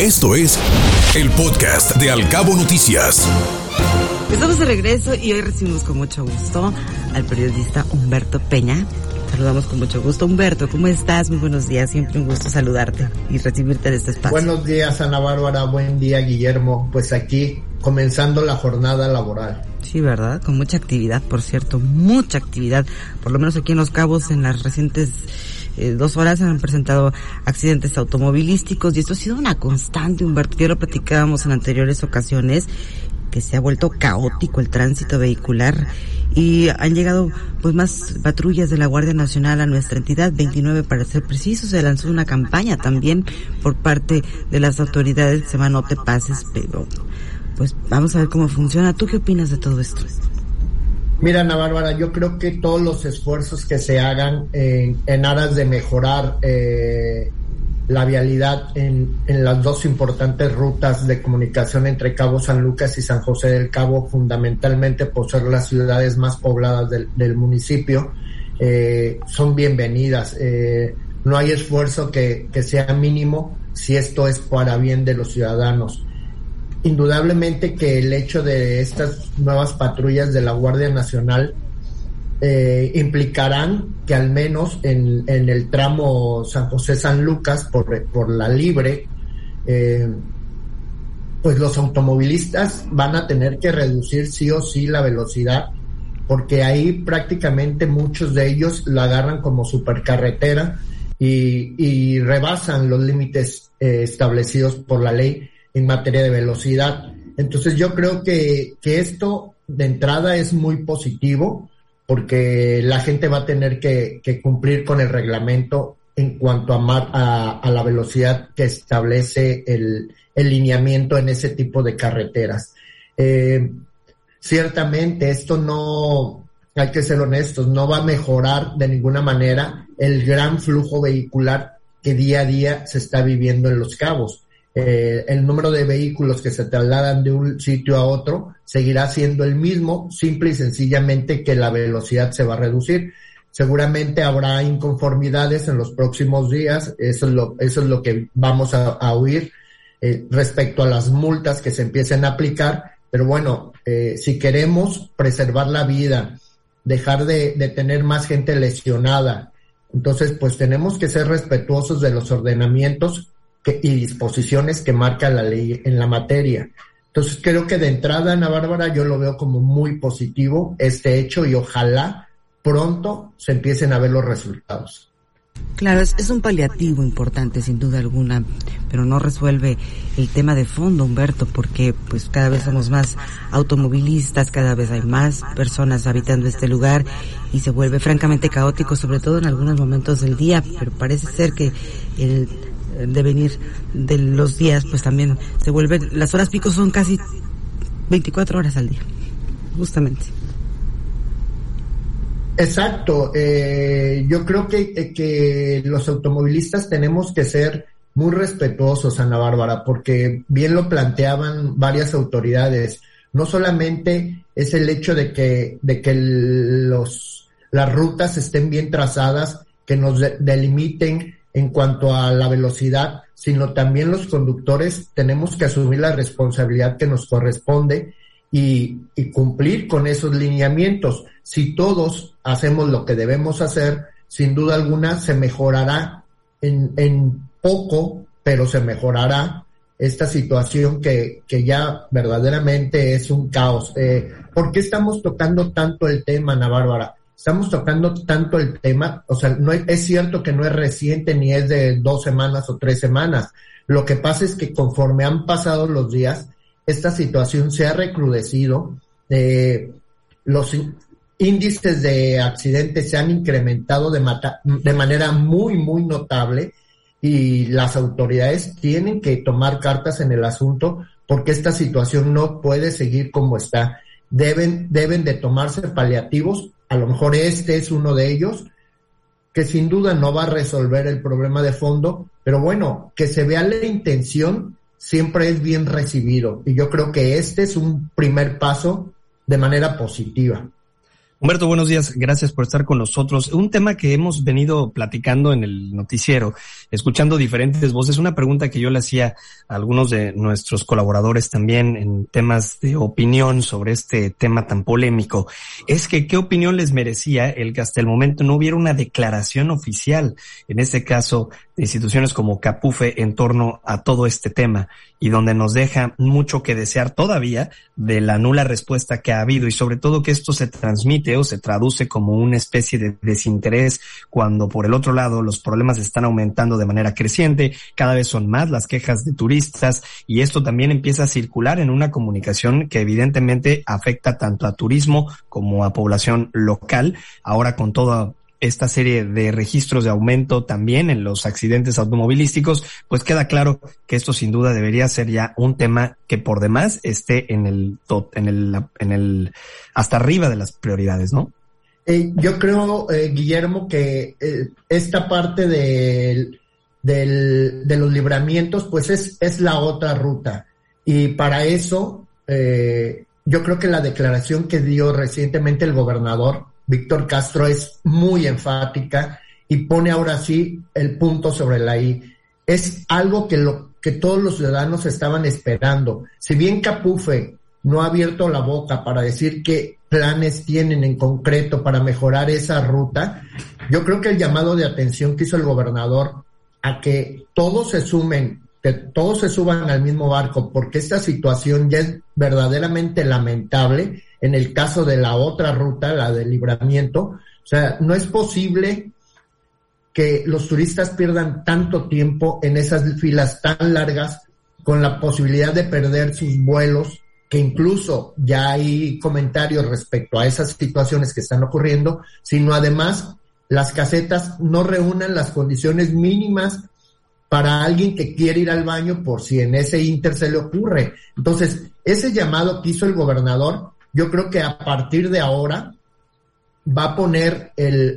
Esto es el podcast de Alcabo Noticias. Estamos de regreso y hoy recibimos con mucho gusto al periodista Humberto Peña. Saludamos con mucho gusto. Humberto, ¿cómo estás? Muy buenos días. Siempre un gusto saludarte y recibirte en este espacio. Buenos días, Ana Bárbara. Buen día, Guillermo. Pues aquí comenzando la jornada laboral. Sí, ¿verdad? Con mucha actividad, por cierto, mucha actividad. Por lo menos aquí en Los Cabos, en las recientes eh, dos horas han presentado accidentes automovilísticos y esto ha sido una constante, Humberto. Ya lo platicábamos en anteriores ocasiones que se ha vuelto caótico el tránsito vehicular y han llegado pues más patrullas de la Guardia Nacional a nuestra entidad, 29 para ser precisos, se lanzó una campaña también por parte de las autoridades, se llama No te pases, pero pues vamos a ver cómo funciona. ¿Tú qué opinas de todo esto? Mira, Ana Bárbara, yo creo que todos los esfuerzos que se hagan en, en aras de mejorar eh, la vialidad en, las dos importantes rutas de comunicación entre Cabo San Lucas y San José del Cabo, fundamentalmente por ser las ciudades más pobladas del, municipio, eh, son bienvenidas. Eh, no hay esfuerzo que sea mínimo si esto es para bien de los ciudadanos indudablemente que el hecho de estas nuevas patrullas de la Guardia Nacional eh, implicarán que al menos en, el tramo San José San Lucas por, por la libre, eh, pues los automovilistas van a tener que reducir sí o sí la velocidad, porque ahí prácticamente muchos de ellos la agarran como supercarretera y, y rebasan los límites eh, establecidos por la ley en materia de velocidad. Entonces yo creo que, que esto de entrada es muy positivo porque la gente va a tener que, cumplir con el reglamento en cuanto a, a, a la velocidad que establece el, el, lineamiento en ese tipo de carreteras. Eh, ciertamente esto no, hay que ser honestos, no va a mejorar de ninguna manera el gran flujo vehicular que día a día se está viviendo en los cabos eh, el número de vehículos que se trasladan de un sitio a otro seguirá siendo el mismo, simple y sencillamente que la velocidad se va a reducir. Seguramente habrá inconformidades en los próximos días, eso es lo, eso es lo que vamos a, oír eh, respecto a las multas que se empiecen a aplicar, pero bueno, eh, si queremos preservar la vida, dejar de, de tener más gente lesionada, entonces pues tenemos que ser respetuosos de los ordenamientos que, y disposiciones que marca la ley en la materia. Entonces creo que de entrada, Ana Bárbara, yo lo veo como muy positivo este hecho y ojalá pronto se empiecen a ver los resultados. Claro, es, un paliativo importante, sin duda alguna, pero no resuelve el tema de fondo, Humberto, porque pues cada vez somos más automovilistas, cada vez hay más personas habitando este lugar y se vuelve francamente caótico, sobre todo en algunos momentos del día, pero parece ser que el devenir de los días, pues también se vuelven, las horas pico son casi 24 horas al día, justamente. Exacto, eh, yo creo que, que los automovilistas tenemos que ser muy respetuosos, Ana Bárbara, porque bien lo planteaban varias autoridades. No solamente es el hecho de que, de que los, las rutas estén bien trazadas, que nos delimiten en cuanto a la velocidad, sino también los conductores tenemos que asumir la responsabilidad que nos corresponde y, cumplir con esos lineamientos. Si todos hacemos lo que debemos hacer, sin duda alguna se mejorará en, en poco, pero se mejorará esta situación que, que ya verdaderamente es un caos. Eh, ¿Por qué estamos tocando tanto el tema, Ana Bárbara? Estamos tocando tanto el tema, o sea, no es, cierto que no es reciente ni es de dos semanas o tres semanas. Lo que pasa es que conforme han pasado los días, esta situación se ha recrudecido, eh, los índices de accidentes se han incrementado de, de manera muy, muy notable y las autoridades tienen que tomar cartas en el asunto porque esta situación no puede seguir como está. Deben, deben de tomarse paliativos a lo mejor este es uno de ellos, que sin duda no va a resolver el problema de fondo, pero bueno, que se vea la intención siempre es bien recibido y yo creo que este es un primer paso de manera positiva. Humberto, buenos días. Gracias por estar con nosotros. Un tema que hemos venido platicando en el noticiero, escuchando diferentes voces. Una pregunta que yo le hacía a algunos de nuestros colaboradores también en temas de opinión sobre este tema tan polémico, es que qué opinión les merecía el que hasta el momento no hubiera una declaración oficial, en este caso de instituciones como Capufe, en torno a todo este tema y donde nos deja mucho que desear todavía de la nula respuesta que ha habido y sobre todo que esto se transmite se traduce como una especie de desinterés cuando por el otro lado los problemas están aumentando de manera creciente, cada vez son más las quejas de turistas y esto también empieza a circular en una comunicación que evidentemente afecta tanto a turismo como a población local, ahora con toda esta serie de registros de aumento también en los accidentes automovilísticos, pues queda claro que esto sin duda debería ser ya un tema que por demás esté en el en el hasta arriba de las prioridades, ¿no? Eh, yo creo, eh, Guillermo, que eh, esta parte del, del, de los libramientos, pues es, es la otra ruta. Y para eso, yo creo que la declaración que dio recientemente el gobernador Víctor Castro es muy enfática y pone ahora sí el punto sobre la I. Es algo que, lo, que todos los ciudadanos estaban esperando. Si bien Capufe no ha abierto la boca para decir qué planes tienen en concreto para mejorar esa ruta, yo creo que el llamado de atención que hizo el gobernador a que todos se sumen, que todos se suban al mismo barco, porque esta situación ya es verdaderamente lamentable en el caso de la otra ruta, la del libramiento. O sea, no es posible que los turistas pierdan tanto tiempo en esas filas tan largas con la posibilidad de perder sus vuelos, que incluso ya hay comentarios respecto a esas situaciones que están ocurriendo, sino además las casetas no reúnan las condiciones mínimas para alguien que quiere ir al baño por si en ese inter se le ocurre. Entonces, ese llamado que hizo el gobernador yo creo que a partir de ahora va a poner el,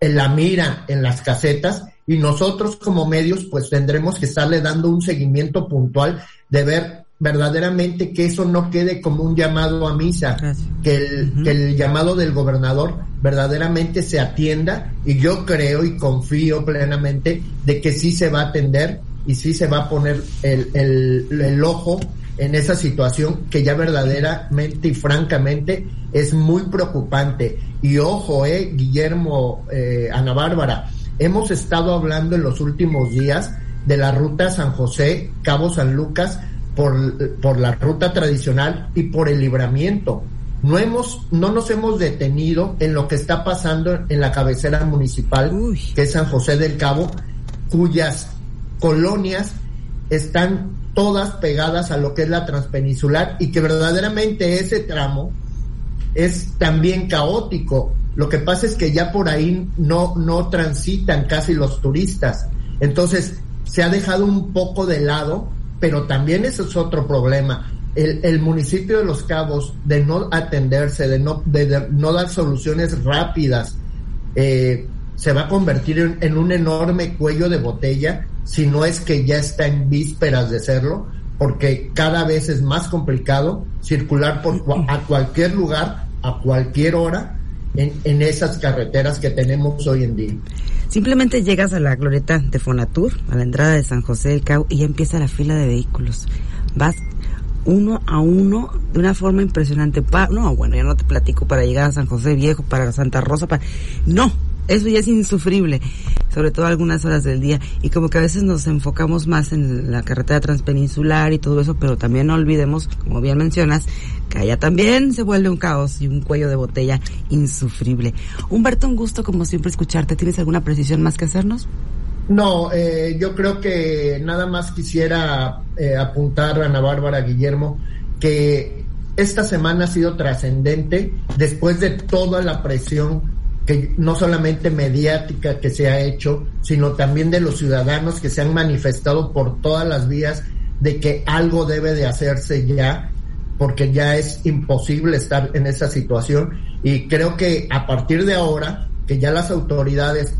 el, la mira en las casetas y nosotros como medios pues tendremos que estarle dando un seguimiento puntual de ver verdaderamente que eso no quede como un llamado a misa, que el, que el llamado del gobernador verdaderamente se atienda y yo creo y confío plenamente de que sí se va a atender y sí se va a poner el, el, el ojo en esa situación que ya verdaderamente y francamente es muy preocupante. Y ojo, eh, Guillermo, eh, Ana Bárbara, hemos estado hablando en los últimos días de la ruta San José, Cabo San Lucas, por, por la ruta tradicional y por el libramiento. No hemos, no nos hemos detenido en lo que está pasando en la cabecera municipal, que es San José del Cabo, cuyas colonias están todas pegadas a lo que es la transpeninsular y que verdaderamente ese tramo es también caótico. Lo que pasa es que ya por ahí no, no transitan casi los turistas. Entonces se ha dejado un poco de lado, pero también ese es otro problema. El, el municipio de Los Cabos, de no atenderse, de no, de, no dar soluciones rápidas, eh, se va a convertir en un enorme cuello de botella si no es que ya está en vísperas de serlo, porque cada vez es más complicado circular por a cualquier lugar, a cualquier hora, en, en esas carreteras que tenemos hoy en día. Simplemente llegas a la glorieta de Fonatur, a la entrada de San José del Cabo, y ya empieza la fila de vehículos. Vas uno a uno de una forma impresionante. no, bueno, ya no te platico para llegar a San José Viejo, para Santa Rosa, para... No, eso ya es insufrible, sobre todo algunas horas del día. Y como que a veces nos enfocamos más en la carretera transpeninsular y todo eso, pero también no olvidemos, como bien mencionas, que allá también se vuelve un caos y un cuello de botella insufrible. Humberto, un gusto como siempre escucharte. ¿Tienes alguna precisión más que hacernos? No, eh, yo creo que nada más quisiera eh, apuntar a Ana Bárbara Guillermo que esta semana ha sido trascendente después de toda la presión que no solamente mediática que se ha hecho, sino también de los ciudadanos que se han manifestado por todas las vías de que algo debe de hacerse ya, porque ya es imposible estar en esa situación. Y creo que a partir de ahora, que ya las autoridades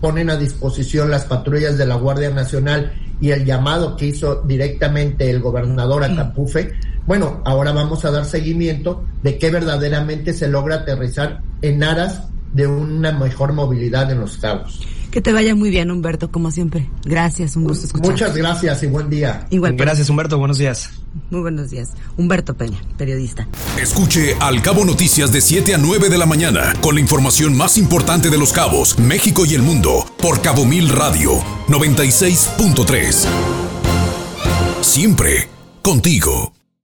ponen a disposición las patrullas de la Guardia Nacional y el llamado que hizo directamente el gobernador a Capufe, bueno, ahora vamos a dar seguimiento de que verdaderamente se logra aterrizar en aras de una mejor movilidad en los cabos. Que te vaya muy bien, Humberto, como siempre. Gracias, un gusto escuchar. Muchas gracias y buen día. Igual. Gracias, Humberto. Buenos días. Muy buenos días. Humberto Peña, periodista. Escuche Al Cabo Noticias de 7 a 9 de la mañana con la información más importante de los cabos, México y el mundo por Cabo Mil Radio 96.3. Siempre contigo.